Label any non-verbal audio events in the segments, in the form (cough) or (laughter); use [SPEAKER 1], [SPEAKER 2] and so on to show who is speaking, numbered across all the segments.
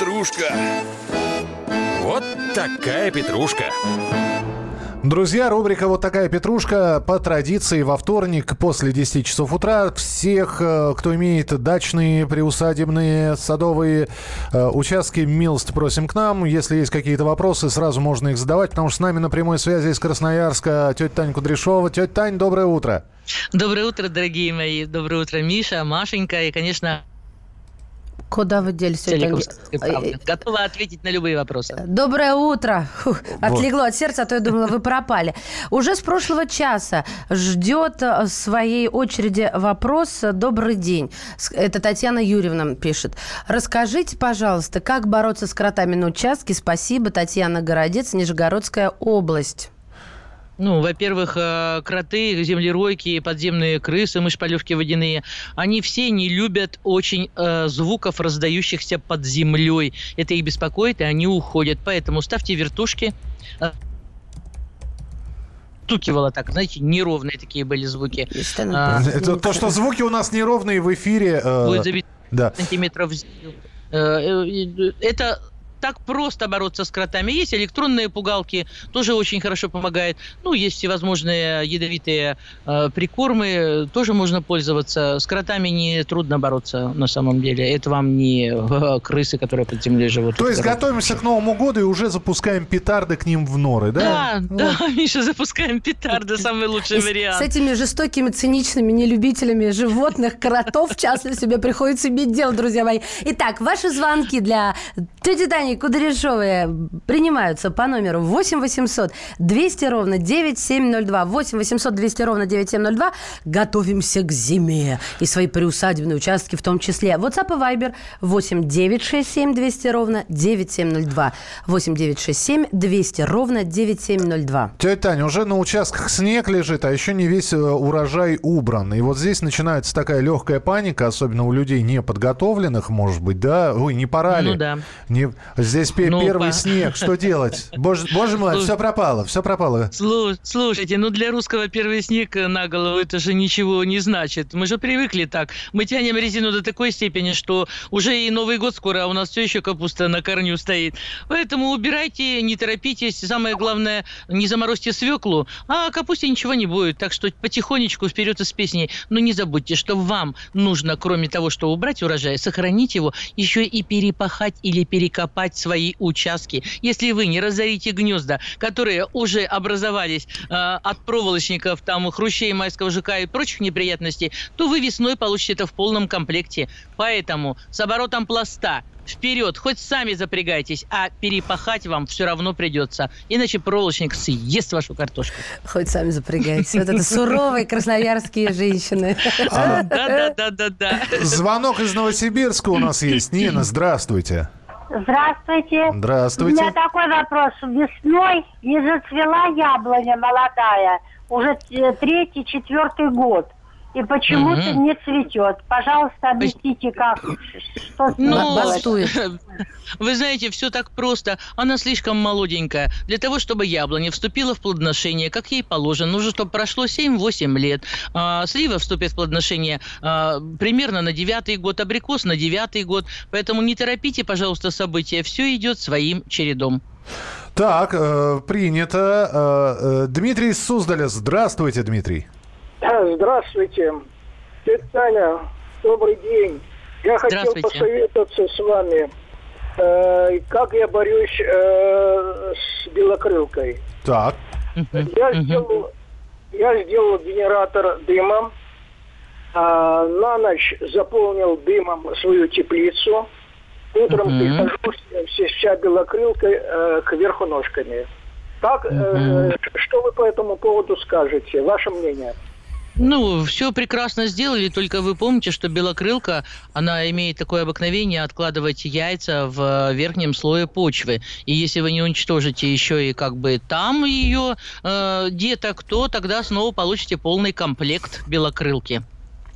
[SPEAKER 1] петрушка.
[SPEAKER 2] Вот такая петрушка.
[SPEAKER 3] Друзья, рубрика «Вот такая петрушка» по традиции во вторник после 10 часов утра. Всех, э, кто имеет дачные, приусадебные, садовые э, участки, милость просим к нам. Если есть какие-то вопросы, сразу можно их задавать, потому что с нами на прямой связи из Красноярска тетя Таня Кудряшова. Тетя Тань, доброе утро.
[SPEAKER 4] Доброе утро, дорогие мои. Доброе утро, Миша, Машенька и, конечно,
[SPEAKER 5] Куда вы делись?
[SPEAKER 4] Готова ответить на любые вопросы.
[SPEAKER 5] Доброе утро. Фух, отлегло от сердца, а то я думала, вы пропали. Уже с прошлого часа ждет э, своей очереди вопрос «Добрый день». Это Татьяна Юрьевна пишет. Расскажите, пожалуйста, как бороться с кротами на участке? Спасибо, Татьяна Городец, Нижегородская область.
[SPEAKER 4] Ну, во-первых, э, кроты, землеройки, подземные крысы, мышполевки водяные, они все не любят очень э, звуков, раздающихся под землей. Это их беспокоит, и они уходят. Поэтому ставьте вертушки, э, стукивало так, знаете, неровные такие были звуки.
[SPEAKER 3] А, это то, что звуки у нас неровные в эфире. Э,
[SPEAKER 4] будет да. сантиметров. Э, э, это так просто бороться с кротами. Есть электронные пугалки, тоже очень хорошо помогает. Ну, есть всевозможные ядовитые э, прикормы, тоже можно пользоваться. С кротами не трудно бороться на самом деле. Это вам не э, крысы, которые под землей живут.
[SPEAKER 3] То есть готовимся к Новому году и уже запускаем петарды к ним в норы, да?
[SPEAKER 4] Да, ну. да, (laughs) Миша, запускаем петарды, самый лучший вариант.
[SPEAKER 5] С этими жестокими, циничными, нелюбителями животных, кротов, в частности, (laughs) себе приходится иметь дело, друзья мои. Итак, ваши звонки для тети Тани Компании Кудряшовые принимаются по номеру 8 800 200 ровно 9702. 8 800 200 ровно 9702. Готовимся к зиме. И свои приусадебные участки в том числе. WhatsApp и Viber 8 967 200 ровно 9702. 8 967 200 ровно 9702.
[SPEAKER 3] Тетя Таня, уже на участках снег лежит, а еще не весь э, урожай убран. И вот здесь начинается такая легкая паника, особенно у людей неподготовленных, может быть, да? Ой, не пора ли?
[SPEAKER 4] Ну да.
[SPEAKER 3] Не... Здесь ну, первый по... снег, что делать? Боже, боже мой, Слуш... все пропало, все пропало.
[SPEAKER 4] Слушайте, ну для русского первый снег на голову это же ничего не значит. Мы же привыкли так. Мы тянем резину до такой степени, что уже и Новый год скоро, а у нас все еще капуста на корню стоит. Поэтому убирайте, не торопитесь. Самое главное, не заморозьте свеклу, а капусте ничего не будет. Так что потихонечку вперед из песней. Но не забудьте, что вам нужно, кроме того, что убрать урожай, сохранить его, еще и перепахать или перекопать сдавать свои участки. Если вы не разорите гнезда, которые уже образовались э, от проволочников, там, хрущей, майского жука и прочих неприятностей, то вы весной получите это в полном комплекте. Поэтому с оборотом пласта вперед, хоть сами запрягайтесь, а перепахать вам все равно придется. Иначе проволочник съест вашу картошку.
[SPEAKER 5] Хоть сами запрягайтесь. Вот это суровые красноярские женщины.
[SPEAKER 4] Да-да-да-да-да.
[SPEAKER 3] Звонок из Новосибирска у нас есть. Нина, здравствуйте.
[SPEAKER 6] Здравствуйте.
[SPEAKER 3] Здравствуйте.
[SPEAKER 6] У меня такой вопрос. Весной не зацвела яблоня молодая, уже третий, четвертый год и почему-то угу. не цветет. Пожалуйста, объясните, как, что
[SPEAKER 4] ну, бастует. (laughs) Вы знаете, все так просто. Она слишком молоденькая. Для того, чтобы яблоня вступила в плодоношение, как ей положено, нужно, чтобы прошло 7-8 лет. А, слива вступит в плодоношение а, примерно на девятый год, абрикос на девятый год. Поэтому не торопите, пожалуйста, события. Все идет своим чередом.
[SPEAKER 3] Так, э, принято. Э, э, Дмитрий Суздаля. Здравствуйте, Дмитрий.
[SPEAKER 7] Здравствуйте. Тетя Таня, добрый день. Я хотел посоветоваться с вами, э, как я борюсь э, с белокрылкой.
[SPEAKER 3] Так.
[SPEAKER 7] Я сделал, я сделал генератор дыма, а на ночь заполнил дымом свою теплицу. Утром uh-huh. прихожу вся белокрылка э, кверху ножками. Uh-huh. э, что вы по этому поводу скажете? Ваше мнение?
[SPEAKER 4] Ну, все прекрасно сделали, только вы помните, что белокрылка, она имеет такое обыкновение откладывать яйца в верхнем слое почвы. И если вы не уничтожите еще и как бы там ее э, деток, то тогда снова получите полный комплект белокрылки.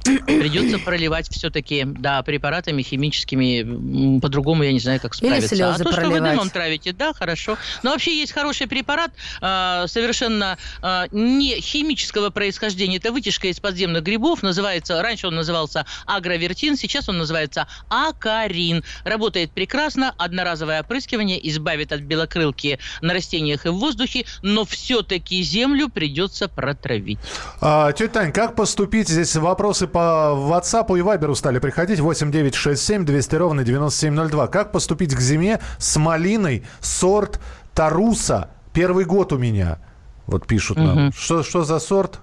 [SPEAKER 4] Придется проливать все-таки, да, препаратами химическими. По-другому я не знаю, как справиться.
[SPEAKER 5] Или слезы
[SPEAKER 4] а то,
[SPEAKER 5] проливать.
[SPEAKER 4] что вы дымом травите, да, хорошо. Но вообще есть хороший препарат, э, совершенно э, не химического происхождения. Это вытяжка из подземных грибов. Называется, раньше он назывался агровертин, сейчас он называется акарин. Работает прекрасно. Одноразовое опрыскивание избавит от белокрылки на растениях и в воздухе, но все-таки землю придется протравить.
[SPEAKER 3] А, тетя Тань, как поступить? Здесь вопросы по WhatsApp и Viber стали приходить. 8 9 6 7 200 ровно 9702. Как поступить к зиме с малиной сорт Таруса? Первый год у меня. Вот пишут нам.
[SPEAKER 4] Мгм.
[SPEAKER 3] Что, что за сорт?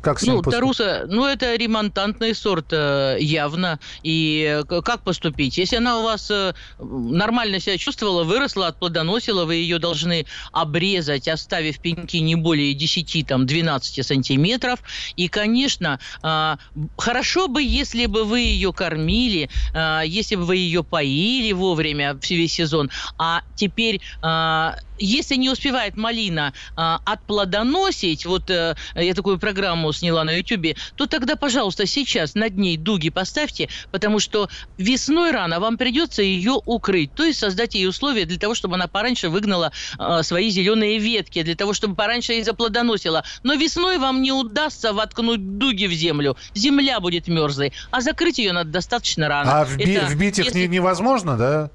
[SPEAKER 3] Как
[SPEAKER 4] Ну,
[SPEAKER 3] поступить?
[SPEAKER 4] Таруса, ну, это ремонтантный сорт э, явно. И э, как поступить? Если она у вас э, нормально себя чувствовала, выросла, отплодоносила, вы ее должны обрезать, оставив пеньки не более 10-12 сантиметров. И, конечно, э, хорошо бы, если бы вы ее кормили, э, если бы вы ее поили вовремя весь сезон. А теперь, э, если не успевает малина э, отплодоносить, вот э, я такую программу сняла на YouTube, то тогда, пожалуйста, сейчас над ней дуги поставьте, потому что весной рано вам придется ее укрыть, то есть создать ей условия для того, чтобы она пораньше выгнала э, свои зеленые ветки, для того, чтобы пораньше и заплодоносила. Но весной вам не удастся воткнуть дуги в землю, земля будет мерзлой, а закрыть ее надо достаточно рано.
[SPEAKER 3] А вби-
[SPEAKER 4] Это
[SPEAKER 3] вбить их
[SPEAKER 4] если-
[SPEAKER 3] не- невозможно, да?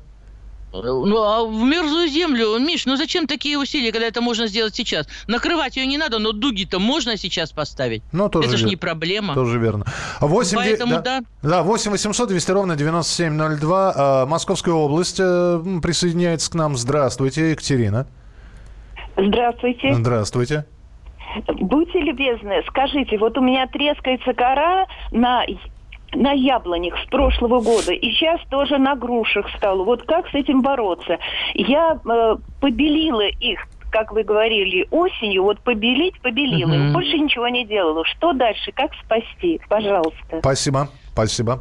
[SPEAKER 4] Ну, а в мерзлую землю, Миш, ну зачем такие усилия, когда это можно сделать сейчас? Накрывать ее не надо, но дуги-то можно сейчас поставить.
[SPEAKER 3] Ну, тоже
[SPEAKER 4] это же не проблема.
[SPEAKER 3] Тоже верно. 8,
[SPEAKER 4] Поэтому,
[SPEAKER 3] да. Да, 8 800 200 ровно 9702. А, Московская область м, присоединяется к нам. Здравствуйте, Екатерина.
[SPEAKER 1] Здравствуйте.
[SPEAKER 3] Здравствуйте.
[SPEAKER 1] Будьте любезны, скажите, вот у меня трескается кора на на яблонях с прошлого года, и сейчас тоже на грушах стало. Вот как с этим бороться? Я э, побелила их, как вы говорили, осенью, вот побелить, побелила.
[SPEAKER 4] Мгм.
[SPEAKER 1] Больше ничего не делала. Что дальше? Как спасти? Пожалуйста.
[SPEAKER 3] Спасибо. Спасибо.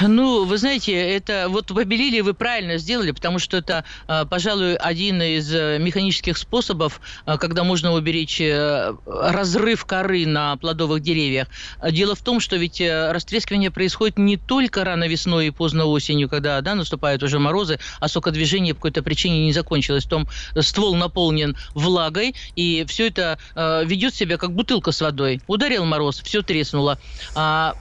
[SPEAKER 4] Ну, вы знаете, это вот побелили вы правильно сделали, потому что это, э, пожалуй, один из э, механических способов, э, когда можно уберечь э, разрыв коры на плодовых деревьях. А Дело в том, что ведь э, растрескивание происходит не только рано весной и поздно осенью, когда да, наступают уже морозы, а сокодвижение по какой-то причине не закончилось. Том ствол наполнен влагой, и все это ведет себя как бутылка с водой. Ударил мороз, все треснуло. А,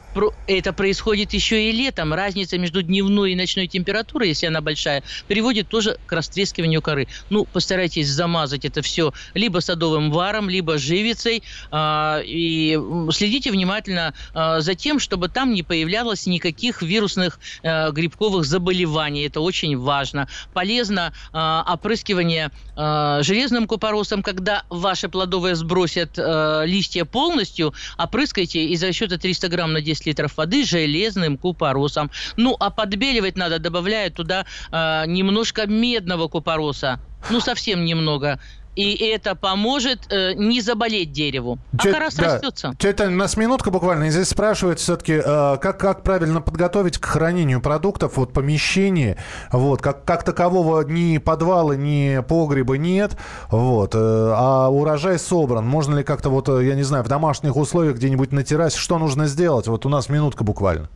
[SPEAKER 4] это происходит еще и летом. Разница между дневной и ночной температурой, если она большая, приводит тоже к растрескиванию коры. Ну, постарайтесь замазать это все либо садовым варом, либо живицей. а, и следите внимательно а, за тем, чтобы там не появлялось никаких вирусных э, грибковых заболеваний. Это очень важно. Полезно а, опрыскивание железным купоросом, когда ваши плодовые сбросят э, листья полностью, опрыскайте и за счет 300 грамм на 10 литров воды железным купоросом. Ну, а подбеливать надо, добавляя туда э, немножко медного купороса. Ну, совсем немного. И это поможет э, не заболеть дереву. А
[SPEAKER 3] Тё-
[SPEAKER 4] кора
[SPEAKER 3] да.
[SPEAKER 4] срастется.
[SPEAKER 3] Тетя Таня, у нас минутка буквально. И здесь спрашивают все-таки, как, как правильно подготовить к хранению продуктов, вот помещение, вот, как, как такового ни подвала, ни погреба нет, вот, э, а урожай собран. Можно ли как-то вот, э, я не знаю, в домашних условиях где-нибудь на террасе, что нужно сделать? Вот у нас минутка буквально.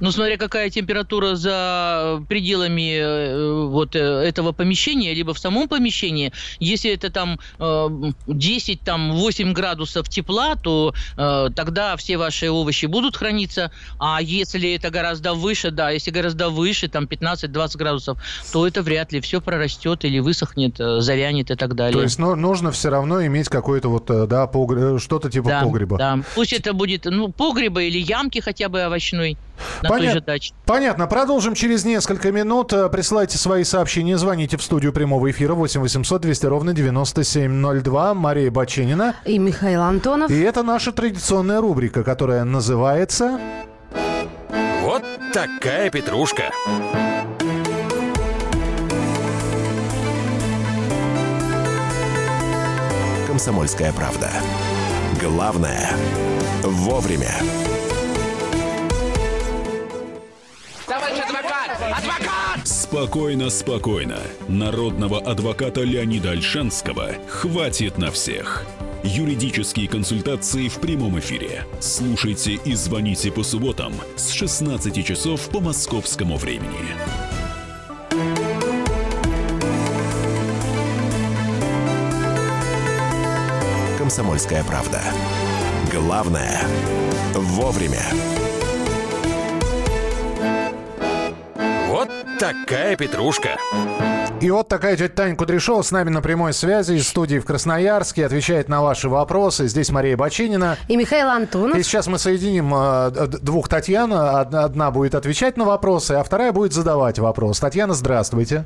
[SPEAKER 4] Ну, смотря какая температура за пределами э, вот э, этого помещения, либо в самом помещении. Если это там э, 10, там 8 градусов тепла, то э, тогда все ваши овощи будут храниться. А если это гораздо выше, да, если гораздо выше, там 15-20 градусов, то это вряд ли все прорастет или высохнет, э, завянет и так далее.
[SPEAKER 3] То есть ну, нужно все равно иметь какое-то вот, э, да, погре- что-то типа
[SPEAKER 4] да,
[SPEAKER 3] погреба.
[SPEAKER 4] Да. Пусть это будет, ну, погреба или ямки хотя бы овощной на той
[SPEAKER 3] Понят-
[SPEAKER 4] же даче.
[SPEAKER 3] Понятно. Продолжим через несколько минут. Э, Присылайте свои сообщения, звоните в студию прямого эфира 8 800 200 ровно 9702. Мария Баченина.
[SPEAKER 5] И Михаил Антонов.
[SPEAKER 3] И это наша традиционная рубрика, которая называется...
[SPEAKER 2] Вот такая петрушка.
[SPEAKER 8] «Комсомольская правда». Главное – вовремя.
[SPEAKER 9] Спокойно, спокойно. Народного адвоката Леонида Альшанского хватит на всех. Юридические консультации в прямом эфире. Слушайте и звоните по субботам с 16 часов по московскому времени.
[SPEAKER 8] «Комсомольская правда». Главное – вовремя.
[SPEAKER 2] Такая петрушка.
[SPEAKER 3] И вот такая тетя Таня Кудряшова с нами на прямой связи из студии в Красноярске. Отвечает на ваши вопросы. Здесь Мария Бочинина.
[SPEAKER 5] И Михаил Антонов.
[SPEAKER 3] И сейчас мы соединим э, двух Татьян. Одна, одна будет отвечать на вопросы, а вторая будет задавать вопрос. Татьяна, здравствуйте.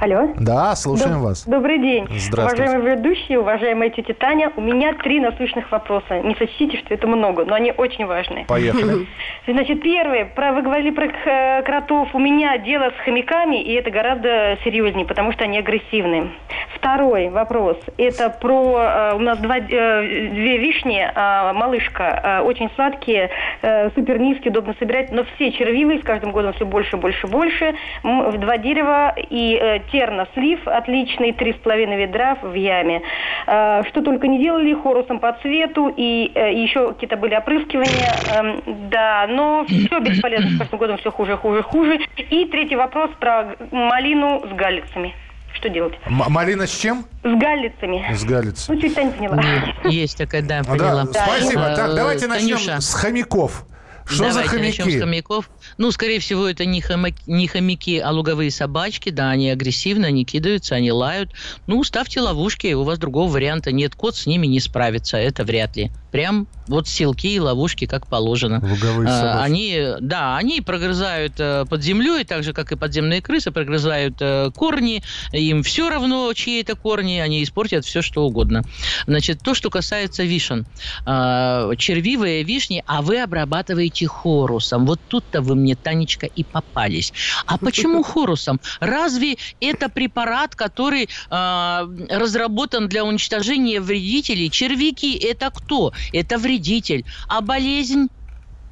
[SPEAKER 10] Алло.
[SPEAKER 3] Да, слушаем
[SPEAKER 10] Доб-
[SPEAKER 3] вас.
[SPEAKER 10] Добрый день.
[SPEAKER 3] Здравствуйте.
[SPEAKER 10] Уважаемые ведущие, уважаемая тетя Таня, у меня три насущных вопроса. Не сочтите, что это много, но они очень важные.
[SPEAKER 3] Поехали. (laughs)
[SPEAKER 10] Значит, первое, про, вы говорили про х- кротов. У меня дело с хомяками, и это гораздо серьезнее, потому что они агрессивны. Второй вопрос, это про... э, у нас два, э, две вишни, э, малышка, э, очень сладкие, э, супер низкие, удобно собирать, но все червивые, с каждым годом все больше, больше, больше. В два дерева и э, тернослив отличный, три с половиной ведра в яме. Э, что только не делали, хорусом по цвету, и э, еще какие-то были опрыскивания, эм, да, но все бесполезно, с каждым годом все хуже, хуже, хуже. И третий вопрос про малину с галицами. Что делать?
[SPEAKER 3] М- малина с чем?
[SPEAKER 10] С галицами.
[SPEAKER 3] С галицей.
[SPEAKER 10] Ну, чуть Таня поняла.
[SPEAKER 4] Есть такая, да,
[SPEAKER 3] А,
[SPEAKER 4] поняла.
[SPEAKER 3] да, спасибо.
[SPEAKER 4] Э,
[SPEAKER 3] Так, давайте начнем
[SPEAKER 4] Танюша,
[SPEAKER 3] с хомяков. Что за
[SPEAKER 4] Давайте начнем с
[SPEAKER 3] хомяки?
[SPEAKER 4] хомяков. Ну, скорее всего, это не, хомяки, не хомяки, а луговые собачки. Да, они агрессивны, они кидаются, они лают. Ну, ставьте ловушки, у вас другого варианта нет. Кот с ними не справится, это вряд ли. Прям вот селки и ловушки, как положено.
[SPEAKER 3] Луговые
[SPEAKER 4] А,
[SPEAKER 3] собачки.
[SPEAKER 4] Они, да, они прогрызают э, под землей, так же, как и подземные крысы, прогрызают э, корни. Им все равно, чьи это корни, они испортят все, что угодно. Значит, то, что касается вишен. А, червивые вишни, а вы обрабатываете хорусом. Вот тут-то вы мне, Танечка, и попались. А почему (laughs) хорусом? Разве это препарат, который а, разработан для уничтожения вредителей? Червяки – это кто? Это вредитель. А болезнь?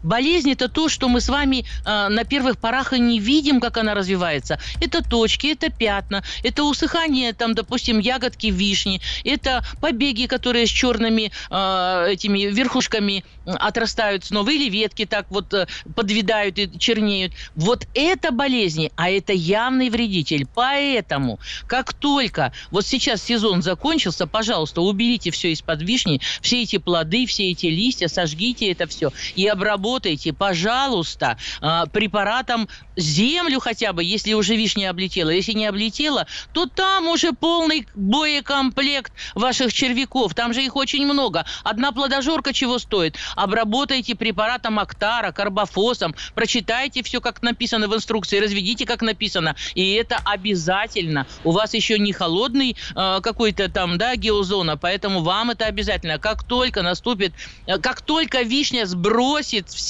[SPEAKER 4] Болезнь это то, что мы с вами э, на первых порах и не видим, как она развивается. Это точки, это пятна, это усыхание, там, допустим, ягодки вишни, это побеги, которые с черными э, этими верхушками отрастают снова, или ветки так вот э, подвидают и чернеют. Вот это болезни, а это явный вредитель. Поэтому, как только вот сейчас сезон закончился, пожалуйста, уберите все из-под вишни, все эти плоды, все эти листья, сожгите это все и обработайте, пожалуйста, а, препаратом землю хотя бы, если уже вишня облетела. Если не облетела, то там уже полный боекомплект ваших червяков. Там же их очень много. Одна плодожорка чего стоит? Обработайте препаратом Актара, карбофосом, прочитайте все, как написано в инструкции, разведите, как написано. И это обязательно. У вас еще не холодный э, какой-то там, да, геозона, поэтому вам это обязательно. Как только наступит, э, как только вишня сбросит все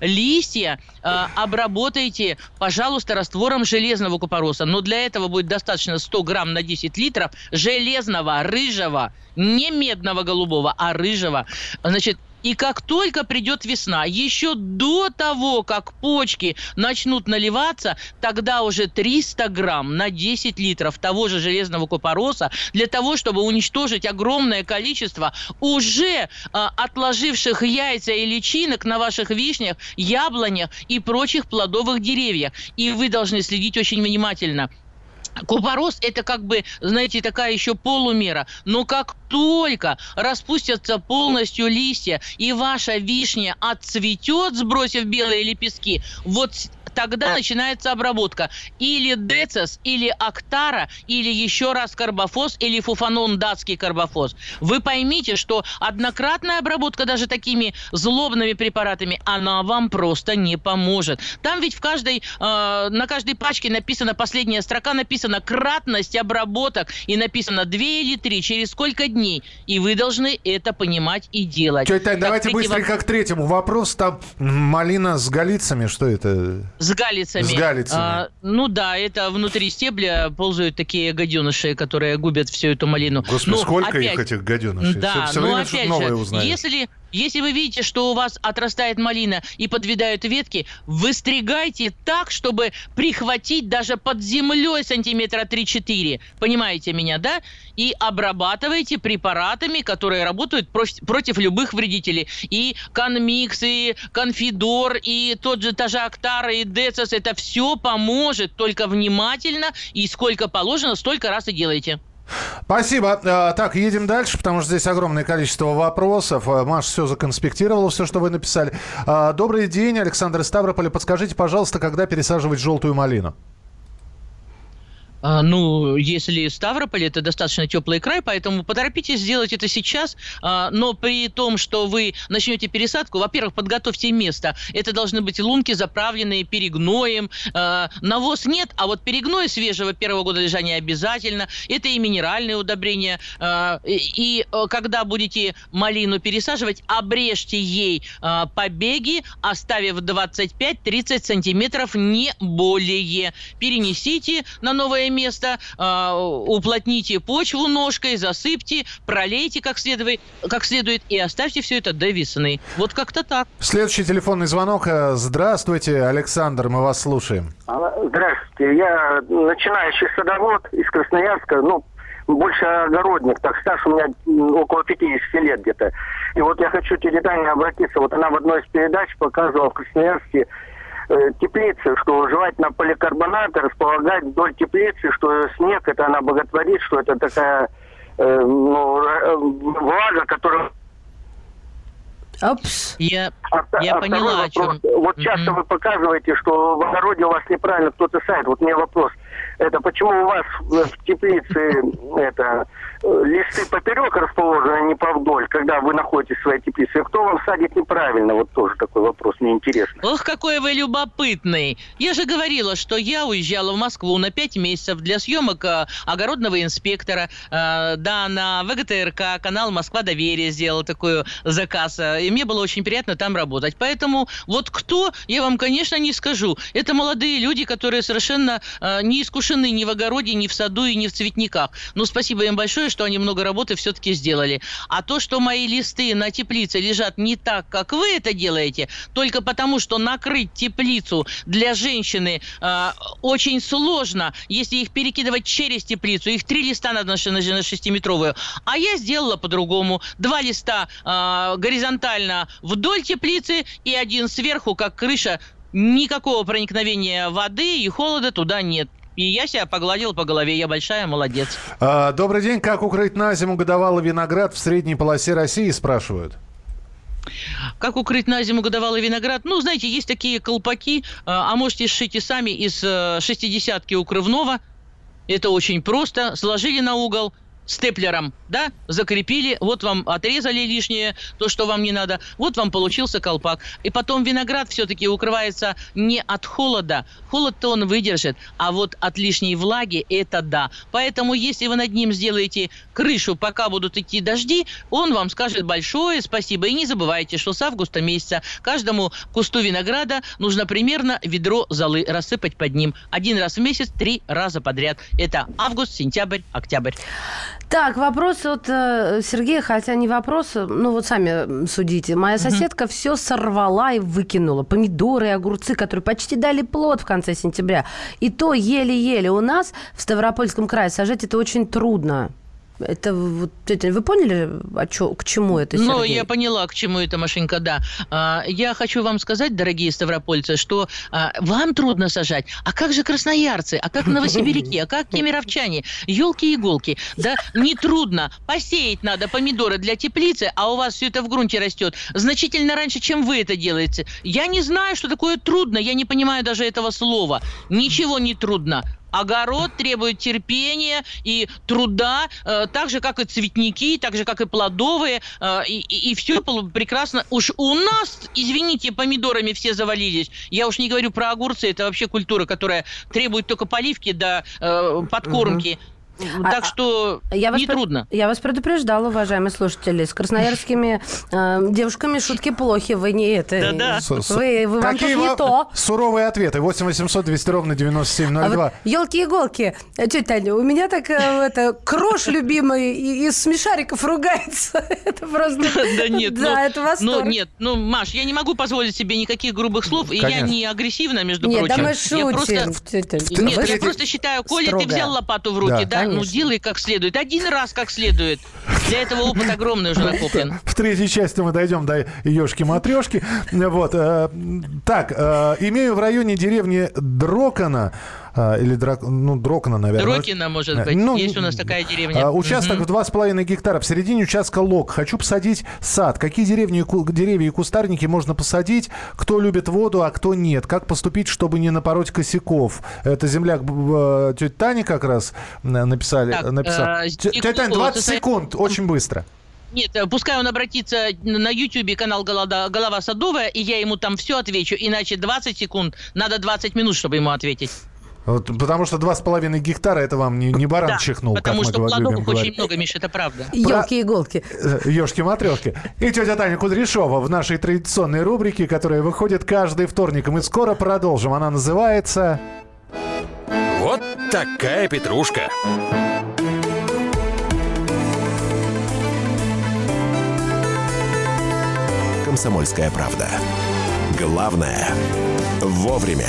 [SPEAKER 4] листья, э, обработайте, пожалуйста, раствором железного купороса. Но для этого будет достаточно 100 грамм на 10 литров железного, рыжего, не медного голубого, а рыжего. Значит, и как только придет весна, еще до того, как почки начнут наливаться, тогда уже 300 грамм на 10 литров того же железного купороса для того, чтобы уничтожить огромное количество уже а, отложивших яйца и личинок на ваших вишнях, яблонях и прочих плодовых деревьях. И вы должны следить очень внимательно. Купорос это как бы, знаете, такая еще полумера. Но как только распустятся полностью листья и ваша вишня отцветет, сбросив белые лепестки, вот тогда начинается обработка. Или децес, или актара, или еще раз карбофос, или фуфанон датский карбофос. Вы поймите, что однократная обработка даже такими злобными препаратами, она вам просто не поможет. Там ведь в каждой, э, на каждой пачке написано, последняя строка написана кратность обработок, и написано 2 или 3, через сколько дней. И вы должны это понимать и делать.
[SPEAKER 3] Тетя Тань, давайте быстренько к третьему вопросу. Там малина с галицами, что это?
[SPEAKER 4] С галицами.
[SPEAKER 3] С галицами.
[SPEAKER 4] А, ну да, это внутри стебля ползают такие гаденыши, которые губят всю эту малину.
[SPEAKER 3] Господи,
[SPEAKER 4] Ну,
[SPEAKER 3] сколько
[SPEAKER 4] опять-
[SPEAKER 3] их, этих гаденышей?
[SPEAKER 4] Да,
[SPEAKER 3] Все,
[SPEAKER 4] но
[SPEAKER 3] время
[SPEAKER 4] опять же,
[SPEAKER 3] узнаешь.
[SPEAKER 4] если Если вы видите, что у вас отрастает малина и подвидают ветки, выстригайте так, чтобы прихватить даже под землей сантиметра 3-4. Понимаете меня, да? И обрабатывайте препаратами, которые работают против любых вредителей. И конмикс, и конфидор, и тот же Тажактар, и Децес. Это все поможет. Только внимательно и сколько положено, столько раз и делайте.
[SPEAKER 3] Спасибо. А, так, едем дальше, потому что здесь огромное количество вопросов. А, Маша все законспектировала, все, что вы написали. А, добрый день, Александр из Ставрополя. Подскажите, пожалуйста, когда пересаживать желтую малину?
[SPEAKER 4] А, ну, если Ставрополь это достаточно теплый край, поэтому поторопитесь сделать это сейчас, а, но при том, что вы начнете пересадку, во-первых, подготовьте место. Это должны быть лунки, заправленные перегноем. А, навоз нет, а вот перегной свежего первого года лежания обязательно. Это и минеральные удобрения. И когда будете малину пересаживать, обрежьте ей побеги, оставив 25-30 сантиметров, не более. Перенесите на новое место, э, уплотните почву ножкой, засыпьте, пролейте как следует, как следует и оставьте все это до весны. Вот как-то так.
[SPEAKER 3] Следующий телефонный звонок. Э, здравствуйте, Александр, мы вас слушаем.
[SPEAKER 11] Здравствуйте, я начинающий садовод из Красноярска, ну, больше огородник, так стаж у меня около 50 лет где-то. И вот я хочу Тетяне обратиться. Вот она в одной из передач показывала в Красноярске э, теплицы, что желательно поликарбонаты располагать вдоль теплицы, что снег это она боготворит, что это такая э, ну, э, влага, которая
[SPEAKER 4] Опс. Я, а, я
[SPEAKER 11] а
[SPEAKER 4] поняла, о чем.
[SPEAKER 11] Вот часто mm-hmm. вы показываете, что в огороде у вас неправильно кто-то садит. Вот мне вопрос. Это почему у вас в теплице это Э, листы поперек расположены, а не повдоль, когда вы находитесь в своей теплице. Кто вам садит неправильно? Вот тоже такой вопрос, мне интересно.
[SPEAKER 4] Ох, какой вы любопытный. Я же говорила, что я уезжала в Москву на 5 месяцев для съемок э, огородного инспектора. Э, да, на ВГТРК, канал «Москва доверие» сделал такой заказ. И мне было очень приятно там работать. Поэтому вот кто, я вам, конечно, не скажу. Это молодые люди, которые совершенно не искушены ни в огороде, ни в саду и ни в цветниках. Ну, спасибо им большое, что они много работы все-таки сделали. А то, что мои листы на теплице лежат не так, как вы это делаете, только потому, что накрыть теплицу для женщины э, очень сложно, если их перекидывать через теплицу. Их три листа надо на 6-метровую. А я сделала по-другому. Два листа э, горизонтально вдоль теплицы и один сверху, как крыша никакого проникновения воды и холода туда нет. И я себя погладил по голове, я большая молодец.
[SPEAKER 3] А, добрый день. Как укрыть на зиму годовалый виноград в средней полосе России, спрашивают?
[SPEAKER 4] Как укрыть на зиму годовалый виноград? Ну, знаете, есть такие колпаки, а, а можете сшить и сами из э, шестидесятки укрывного. Это очень просто. Сложили на угол, степлером, да, закрепили, вот вам отрезали лишнее, то, что вам не надо, вот вам получился колпак. И потом виноград все-таки укрывается не от холода, холод-то он выдержит, а вот от лишней влаги это да. Поэтому, если вы над ним сделаете крышу, пока будут идти дожди, он вам скажет большое спасибо. И не забывайте, что с августа месяца каждому кусту винограда нужно примерно ведро золы рассыпать под ним. Один раз в месяц, три раза подряд. Это август, сентябрь, октябрь.
[SPEAKER 5] Так, вопрос от э, Сергея, хотя не вопрос, ну вот сами судите. Моя соседка угу. все сорвала и выкинула. Помидоры и огурцы, которые почти дали плод в конце сентября. И то еле-еле. У нас в Ставропольском крае сажать это очень трудно. Это вот это, вы поняли, а чё, к чему это,
[SPEAKER 4] Сергей? Ну, я поняла, к чему это, Машенька, да. А, я хочу вам сказать, дорогие ставропольцы, что а, вам трудно сажать. А как же красноярцы? А как новосибиряки? А как кемеровчане? Елки-иголки. Да не трудно. Посеять надо помидоры для теплицы, а у вас все это в грунте растет значительно раньше, чем вы это делаете. Я не знаю, что такое трудно. Я не понимаю даже этого слова. Ничего не трудно. Огород требует терпения и труда, э, так же, как и цветники, так же, как и плодовые, э, и, и, и все прекрасно. Уж у нас, извините, помидорами все завалились. Я уж не говорю про огурцы, это вообще культура, которая требует только поливки до э, подкормки. А, так что я не трудно.
[SPEAKER 5] Я вас предупреждала, уважаемые слушатели, с красноярскими э, девушками шутки плохи. Вы не это...
[SPEAKER 4] Да-да.
[SPEAKER 5] Вы, вы вам
[SPEAKER 3] Какие
[SPEAKER 5] не то.
[SPEAKER 3] Суровые ответы. 8 800 200 ровно 9702. А вот,
[SPEAKER 5] елки-иголки. Тетя Таня, у меня так э, это крош любимый из смешариков ругается. (laughs) Это просто... (laughs)
[SPEAKER 4] Да нет.
[SPEAKER 5] Да, ну, это восторг.
[SPEAKER 4] Ну нет, ну, Маш, я не могу позволить себе никаких грубых слов, и я не агрессивна, между
[SPEAKER 5] прочим.
[SPEAKER 4] Нет,
[SPEAKER 5] да мы шутим.
[SPEAKER 4] Нет, я просто считаю, Коля, ты взял лопату в руки, да? Ну, делай как следует. Один раз как следует. Для этого опыт огромный уже накоплен.
[SPEAKER 3] В третьей части мы дойдем до ешки-матрешки. Вот. Э, так, э, имею в районе деревни Дрокона или драк, ну, Дрокона, наверное.
[SPEAKER 4] Дрокина, может быть. Ну, Есть у нас такая деревня.
[SPEAKER 3] А, участок угу. в 2,5 гектара. В середине участка лог. Хочу посадить сад. Какие деревни, деревья и кустарники можно посадить? Кто любит воду, а кто нет? Как поступить, чтобы не напороть косяков? Это земляк э, тетя Таня как раз написали. Так, написал. Э, тетя Таня, 20 секунд, очень быстро.
[SPEAKER 4] Нет, э, пускай он обратится на YouTube канал Голова Садовая, и я ему там все отвечу. Иначе 20 секунд, надо 20 минут, чтобы ему ответить.
[SPEAKER 3] Вот, потому что два с половиной гектара это вам не, не баран да, чихнул,
[SPEAKER 4] потому
[SPEAKER 3] как
[SPEAKER 4] что
[SPEAKER 3] мы
[SPEAKER 4] плодов
[SPEAKER 3] очень
[SPEAKER 4] говорить. много, Миша, это правда.
[SPEAKER 5] Елки-иголки.
[SPEAKER 3] Ешки-матрешки. Э, И тетя Таня Кудряшова в нашей традиционной рубрике, которая выходит каждый вторник. И мы скоро продолжим. Она называется...
[SPEAKER 2] Вот такая петрушка.
[SPEAKER 8] Комсомольская правда. Главное – вовремя.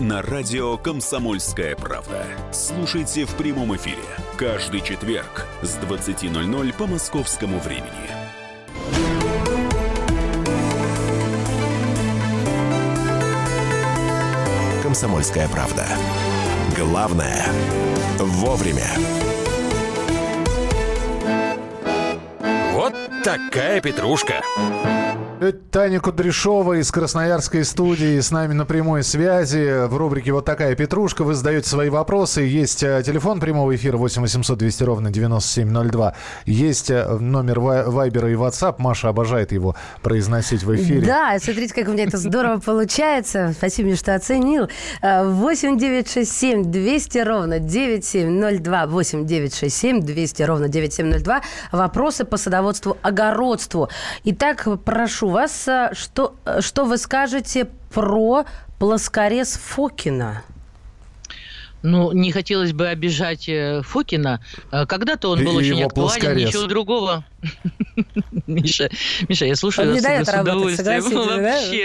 [SPEAKER 9] на радио «Комсомольская правда». Слушайте в прямом эфире каждый четверг с 20.00 по московскому времени.
[SPEAKER 8] «Комсомольская правда». Главное – вовремя.
[SPEAKER 2] Вот такая петрушка.
[SPEAKER 3] Таня Кудряшова из Красноярской студии с нами на прямой связи. В рубрике «Вот такая петрушка» вы задаете свои вопросы. Есть э, телефон прямого эфира 8 800 200 ровно 9702. Есть э, номер Вайбера и WhatsApp. Маша обожает его произносить в эфире.
[SPEAKER 5] Да, смотрите, как у меня это здорово получается. Спасибо, что оценил. 8 967 200 ровно 9702. 8 967 200 ровно 9702. Вопросы по садоводству, огородству. Итак, прошу вас, э, что, э, что вы скажете про плоскорез Фокина?
[SPEAKER 4] Ну, не хотелось бы обижать э, Фокина. Когда-то он был и очень актуален, плоскорез. ничего другого. (laughs) Миша, Миша, я слушаю вас с удовольствием.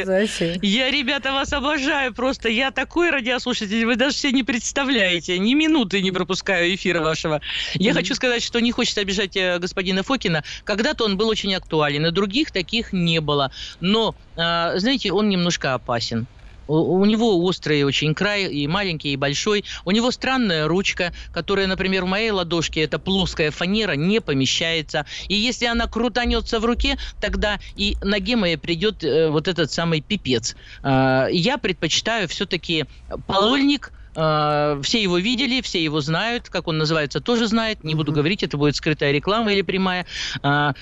[SPEAKER 4] Вообще. Я, ребята, вас обожаю просто. Я такой радиослушатель, вы даже себе не представляете. Ни минуты не пропускаю эфира вашего. Я хочу сказать, что не хочется обижать господина Фокина. Когда-то он был очень актуален, и других таких не было. Но, знаете, он немножко опасен. У, него острый очень край, и маленький, и большой. У него странная ручка, которая, например, в моей ладошке, это плоская фанера, не помещается. И если она крутанется в руке, тогда и ноге моей придет э, вот этот самый пипец. Э, я предпочитаю все-таки полольник, все его видели, все его знают, как он называется, тоже знает. Не буду говорить, это будет скрытая реклама или прямая. Uh,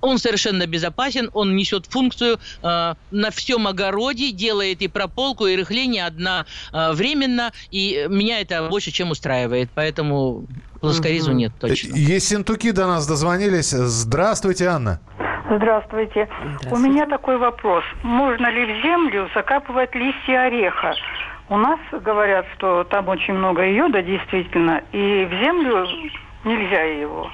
[SPEAKER 4] он совершенно безопасен, он несет функцию э, на всем огороде, делает и прополку, и рыхление одновременно, и меня это больше чем устраивает, поэтому плоскорезу угу. нет точно.
[SPEAKER 3] Ессентуки до нас дозвонились. Здравствуйте, Анна.
[SPEAKER 12] Здравствуйте. Здравствуйте. У меня такой вопрос. Можно ли в землю закапывать листья ореха? У нас говорят, что там очень много йода, действительно, и в землю нельзя его.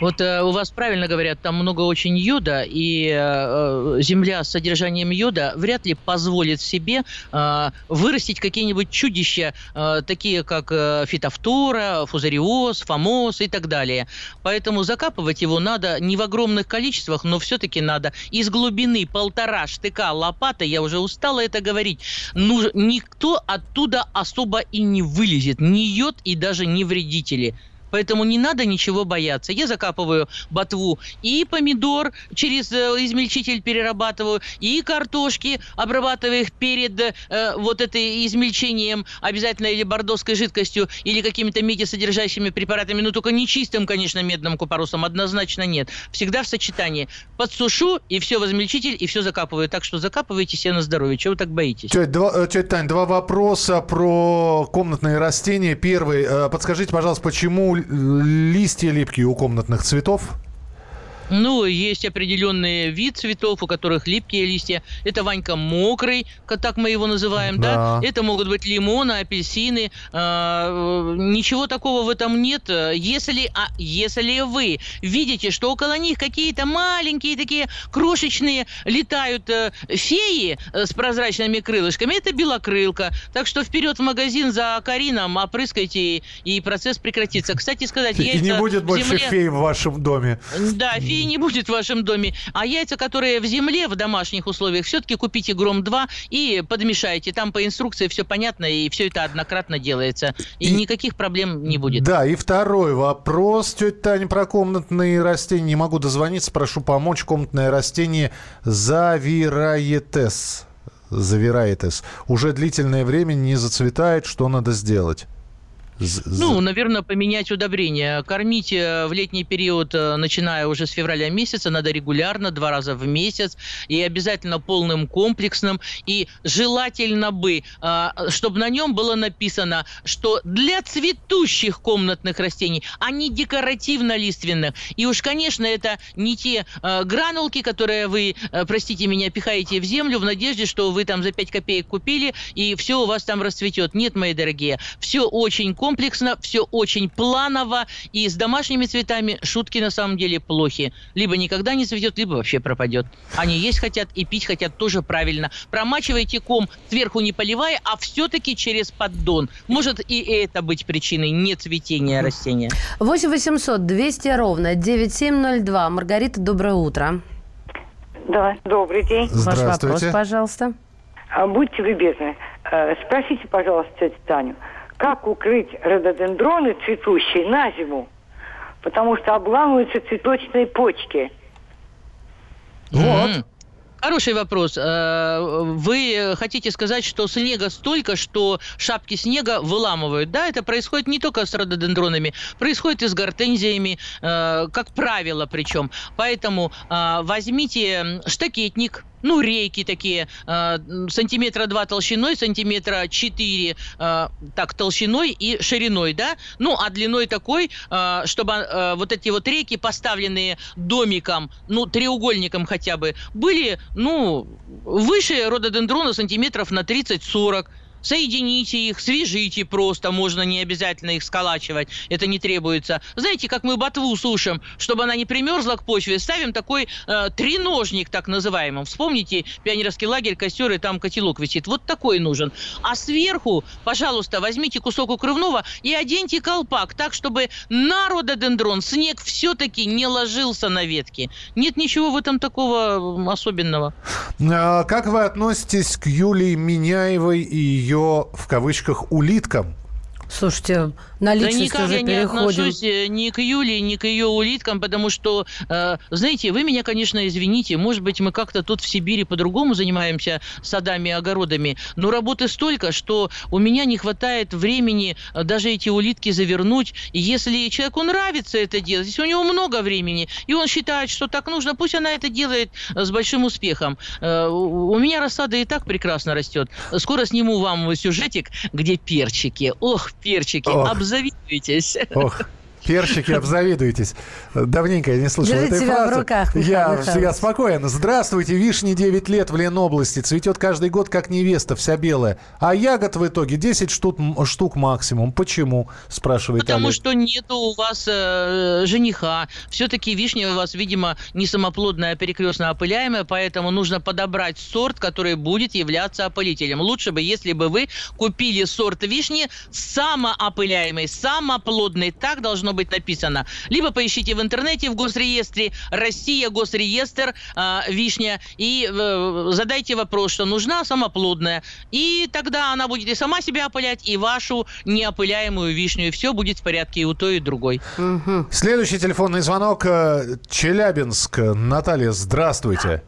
[SPEAKER 4] Вот э, у вас правильно говорят, там много очень йода, и э, э, земля с содержанием йода вряд ли позволит себе э, вырастить какие-нибудь чудища, э, такие как э, фитофтора, фузариоз, фомоз и так далее. Поэтому закапывать его надо не в огромных количествах, но все-таки надо из глубины полтора штыка лопаты, я уже устала это говорить, ну, никто оттуда особо и не вылезет, ни йод и даже не вредители. Поэтому не надо ничего бояться. Я закапываю ботву и помидор через э, измельчитель перерабатываю, и картошки, обрабатывая их перед э, вот этой измельчением обязательно или бордоской жидкостью, или какими-то медисодержащими препаратами, ну только не чистым, конечно, медным купоросом, однозначно нет. Всегда в сочетании. Подсушу, и все в измельчитель, и все закапываю. Так что закапывайте себе на здоровье. Чего вы так боитесь?
[SPEAKER 3] Тетя, два, э, тетя Тань, два вопроса про комнатные растения. Первый. Э, подскажите, пожалуйста, почему листья липкие у комнатных цветов?
[SPEAKER 4] Ну, есть определенный вид цветов, у которых липкие листья. Это Ванька мокрый, так мы его называем, да. да? Это могут быть лимоны, апельсины. А, ничего такого в этом нет. Если, а, если вы видите, что около них какие-то маленькие такие крошечные летают э, феи э, с прозрачными крылышками, это белокрылка. Так что вперед в магазин за Карином, опрыскайте, и процесс прекратится. Кстати сказать,
[SPEAKER 3] И не будет больше
[SPEAKER 4] земле...
[SPEAKER 3] фей в вашем доме.
[SPEAKER 4] Да, феи и не будет в вашем доме. А яйца, которые в земле, в домашних условиях, все-таки купите Гром-2 и подмешайте. Там по инструкции все понятно, и все это однократно делается. И, и никаких проблем не будет.
[SPEAKER 3] Да, и второй вопрос, тетя Таня, про комнатные растения. Не могу дозвониться, прошу помочь. Комнатное растение завираетес. Завираетес. Уже длительное время не зацветает. Что надо сделать?
[SPEAKER 4] Ну, наверное, поменять удобрения. Кормить э, в летний период, э, начиная уже с февраля месяца, надо регулярно, два раза в месяц, и обязательно полным комплексным. И желательно бы, э, чтобы на нем было написано, что для цветущих комнатных растений, а не декоративно-лиственных. И уж, конечно, это не те гранулки, которые вы, простите меня, пихаете в землю в надежде, что вы там за 5 копеек купили, и все у вас там расцветет. Нет, мои дорогие, все очень комплексно комплексно, все очень планово, и с домашними цветами шутки на самом деле плохи. Либо никогда не цветет, либо вообще пропадет. Они есть хотят и пить хотят тоже правильно. Промачивайте ком сверху не поливая, а все-таки через поддон. Может и это быть причиной не цветения растения.
[SPEAKER 5] 8 800 200 ровно 9702. Маргарита, доброе утро.
[SPEAKER 13] Да, добрый день.
[SPEAKER 5] Ваш вопрос, пожалуйста.
[SPEAKER 13] А, будьте любезны, э, спросите, пожалуйста, тетю Таню, как укрыть рододендроны цветущие на зиму, потому что обламываются цветочные почки.
[SPEAKER 4] Вот. Хороший вопрос. Э, вы хотите сказать, что снега столько, что шапки снега выламывают? Да, это происходит не только с рододендронами, происходит и с гортензиями, э, как правило причем. Поэтому э, возьмите штакетник, ну, рейки такие, э, сантиметра два толщиной, сантиметра четыре э, так толщиной и шириной, да, ну, а длиной такой, э, чтобы э, вот эти вот рейки, поставленные домиком, ну, треугольником хотя бы, были, ну, выше рододендрона сантиметров на 30-40, Соедините их, свяжите просто, можно не обязательно их сколачивать, это не требуется. Знаете, как мы ботву сушим, чтобы она не примерзла к почве, ставим такой э, треножник, так называемый. Вспомните пионерский лагерь, костер, и там котелок висит. Вот такой нужен. А сверху, пожалуйста, возьмите кусок укрывного и оденьте колпак так, чтобы на рододендрон снег все-таки не ложился на ветки. Нет ничего в этом такого особенного.
[SPEAKER 3] А как вы относитесь к Юлии Миняевой и ее, в кавычках, улиткам.
[SPEAKER 5] Слушайте, на личность да никак уже я
[SPEAKER 4] переходим. не отношусь э, ни к Юле, ни к ее улиткам, потому что, э, знаете, вы меня, конечно, извините, может быть, мы как-то тут в Сибири по-другому занимаемся садами и огородами, но работы столько, что у меня не хватает времени э, даже эти улитки завернуть. И если человеку нравится это делать, если у него много времени, и он считает, что так нужно, пусть она это делает э, с большим успехом. Э, у меня рассада и так прекрасно растет. Скоро сниму вам сюжетик, где перчики. Ох, перчики, Ох обзавидуйтесь.
[SPEAKER 3] Ох. Перчики, обзавидуйтесь. Давненько я не слышал
[SPEAKER 5] Держите
[SPEAKER 3] этой фразы.
[SPEAKER 5] в руках,
[SPEAKER 3] я, я спокоен. Здравствуйте, вишни 9 лет в Ленобласти. Цветет каждый год, как невеста, вся белая. А ягод в итоге 10 штук, штук максимум. Почему? Спрашивает
[SPEAKER 4] Потому
[SPEAKER 3] Олег.
[SPEAKER 4] что нету у вас э, жениха. Все-таки вишня у вас, видимо, не самоплодная, а перекрестно опыляемая, поэтому нужно подобрать сорт, который будет являться опылителем. Лучше бы, если бы вы купили сорт вишни самоопыляемый, самоплодный. Так должно быть быть написано. Либо поищите в интернете в госреестре Россия, госреестр, э, вишня, и э, задайте вопрос, что нужна самоплодная. И тогда она будет и сама себя опылять, и вашу неопыляемую вишню. И все будет в порядке и у той, и у другой.
[SPEAKER 3] Угу. Следующий телефонный звонок. Э, Челябинск. Наталья, здравствуйте.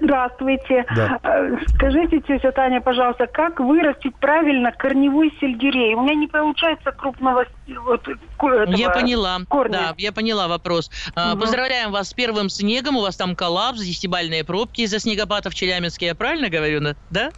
[SPEAKER 14] Здравствуйте.
[SPEAKER 3] Да.
[SPEAKER 14] Э, Скажите, тетя Таня, пожалуйста, как вырастить правильно корневой сельдерей? У меня не получается крупного вот, этого
[SPEAKER 4] Я поняла,
[SPEAKER 14] корня.
[SPEAKER 4] да, я поняла вопрос.
[SPEAKER 14] Мгм.
[SPEAKER 4] Поздравляем вас с первым снегом, у вас там коллапс, десятибальные пробки из-за снегопада в Челябинске, я правильно говорю, да?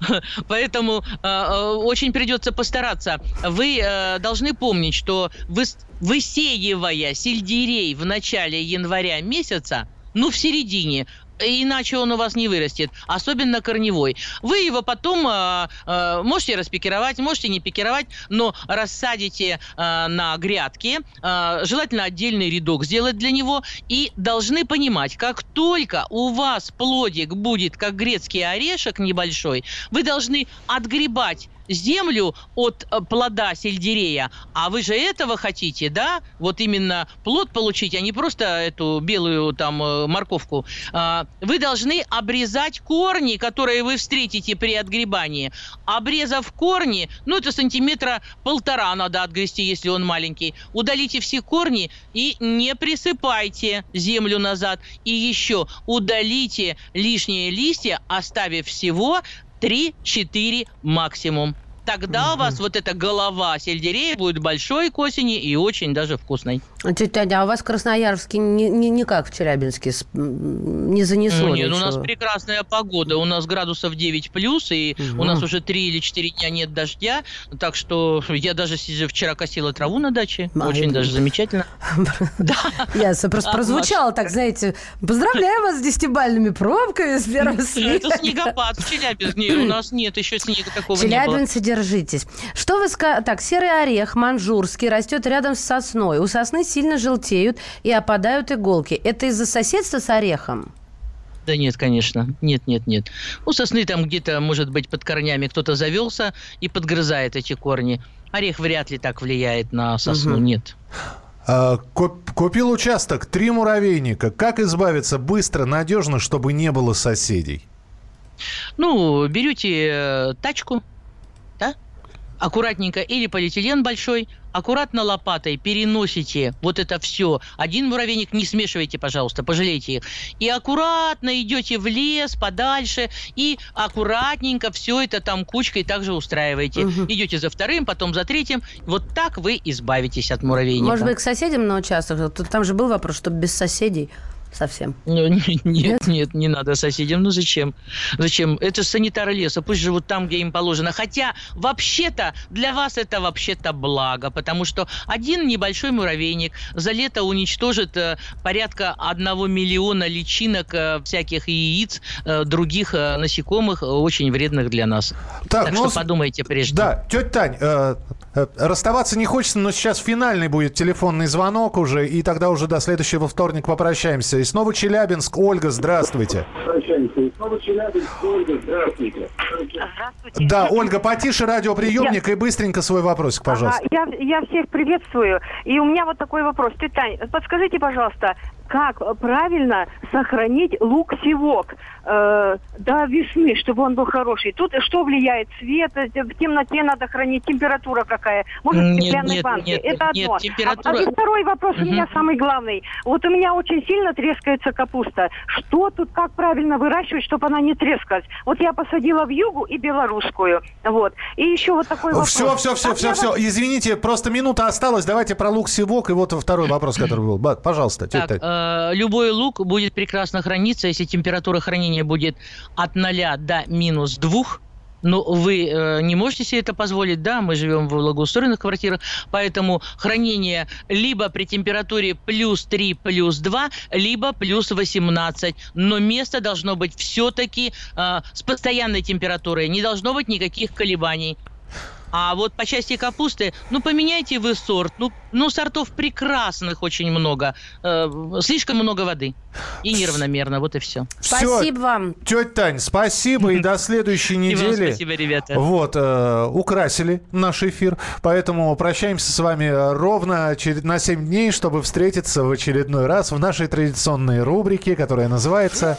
[SPEAKER 4] (laughs) Поэтому а, а, очень придется постараться. Вы а, должны помнить, что выс- высеивая сельдерей в начале января месяца, ну, в середине, иначе он у вас не вырастет, особенно корневой. Вы его потом а, а, можете распикировать, можете не пикировать, но рассадите а, на грядке, а, желательно отдельный рядок сделать для него, и должны понимать, как только у вас плодик будет как грецкий орешек небольшой, вы должны отгребать землю от э, плода сельдерея, а вы же этого хотите, да? Вот именно плод получить, а не просто эту белую там э, морковку. А, Вы должны обрезать корни, которые вы встретите при отгребании. Обрезав корни, ну это сантиметра полтора надо отгрести, если он маленький. Удалите все корни и не присыпайте землю назад. И еще удалите лишние листья, оставив всего 3-4 максимум. Тогда у вас вот эта голова сельдерея будет большой к осени и очень даже вкусной.
[SPEAKER 5] Тетя Таня, а у вас в Красноярске не, не, не как в Челябинске не занесло
[SPEAKER 4] Нет, ну, у нас прекрасная погода. У нас градусов 9 плюс, и
[SPEAKER 5] Мгм.
[SPEAKER 4] у нас уже 3 или 4 дня нет дождя. Так что я даже вчера косила траву на даче.
[SPEAKER 5] А,
[SPEAKER 4] Очень
[SPEAKER 5] я-
[SPEAKER 4] даже замечательно. (laughs)
[SPEAKER 5] Ясно, просто
[SPEAKER 4] А,
[SPEAKER 5] прозвучало так, знаете, поздравляю вас с десятибальными пробками с первого (laughs)
[SPEAKER 4] Это
[SPEAKER 5] снега.
[SPEAKER 4] снегопад в Челябинске. Нет, у нас нет еще снега такого.
[SPEAKER 5] Челябинцы, держитесь. Что вы ска... Так, серый орех манжурский растет рядом с сосной. У сосны сильно желтеют и опадают иголки. Это из-за соседства с орехом?
[SPEAKER 4] Да нет, конечно. Нет, нет, нет. У сосны там где-то, может быть, под корнями кто-то завелся и подгрызает эти корни. Орех вряд ли так влияет на сосну,
[SPEAKER 3] Мгм.
[SPEAKER 4] нет.
[SPEAKER 3] А, куп- Купил участок, три муравейника. Как избавиться быстро, надежно, чтобы не было соседей?
[SPEAKER 4] Ну, берете э, тачку, да, аккуратненько, или полиэтилен большой, аккуратно лопатой переносите вот это все. Один муравейник не смешивайте, пожалуйста, пожалейте их. И аккуратно идете в лес подальше, и аккуратненько все это там кучкой также устраиваете. Идете за вторым, потом за третьим. Вот так вы избавитесь от муравейника.
[SPEAKER 5] Может быть, к соседям на участок? Там же был вопрос, чтобы без соседей совсем.
[SPEAKER 4] Ну, (laughs) не- Нет, нет, не надо соседям. Ну зачем? Зачем? Это санитары леса, пусть живут там, где им положено. Хотя, вообще-то, для вас это вообще-то благо, потому что один небольшой муравейник за лето уничтожит э, порядка одного миллиона личинок э, всяких яиц, э, других э, насекомых, очень вредных для нас.
[SPEAKER 3] Так,
[SPEAKER 4] Так,
[SPEAKER 3] ну,
[SPEAKER 4] что
[SPEAKER 3] с-
[SPEAKER 4] подумайте прежде.
[SPEAKER 3] Да, тетя Тань, э, э, расставаться не хочется, но сейчас финальный будет телефонный звонок уже, и тогда уже до следующего вторника попрощаемся. И снова Челябинск. Ольга, здравствуйте. Да, Ольга, потише радиоприемник и быстренько свой вопросик, пожалуйста.
[SPEAKER 15] Ага, я, я всех приветствую. И у меня вот такой вопрос. Тетя Тань, подскажите, пожалуйста, как правильно сохранить лук-севок э, до весны, чтобы он был хороший? Тут что влияет? Свет, э, в темноте надо хранить, температура какая? Может, в
[SPEAKER 4] Нет,
[SPEAKER 15] стеклянной
[SPEAKER 4] нет,
[SPEAKER 15] банке?
[SPEAKER 4] нет,
[SPEAKER 15] Это
[SPEAKER 4] нет,
[SPEAKER 15] одно.
[SPEAKER 4] температура-
[SPEAKER 15] А, а второй вопрос у
[SPEAKER 4] Мгм.
[SPEAKER 15] меня самый главный. Вот у меня очень сильно трескается капуста. Что тут, как правильно выращивать, чтобы она не трескалась? Вот я посадила в югу и белорусскую. Вот. И еще вот такой вопрос.
[SPEAKER 3] Все, все, все,
[SPEAKER 15] Как
[SPEAKER 3] все, все.
[SPEAKER 15] вот-
[SPEAKER 3] Извините, просто минута осталась. Давайте про лук севок. И вот второй вопрос, который был. Пожалуйста,
[SPEAKER 4] Так, э, любой лук будет прекрасно храниться, если температура хранения будет от 0 до минус 2. Но вы э, не можете себе это позволить, да, мы живем в благоустроенных квартирах, поэтому хранение либо при температуре плюс 3, плюс 2, либо плюс 18. Но место должно быть все-таки с постоянной температурой, не должно быть никаких колебаний. А вот по части капусты, ну, поменяйте вы сорт. Ну, ну сортов прекрасных очень много. Э, слишком много воды. И неравномерно, вот и все.
[SPEAKER 5] Спасибо вам.
[SPEAKER 3] Тетя Тань, спасибо и до следующей недели.
[SPEAKER 4] спасибо, ребята.
[SPEAKER 3] Вот, э, украсили наш эфир, поэтому прощаемся с вами ровно через, на 7 дней, чтобы встретиться в очередной раз в нашей традиционной рубрике, которая называется...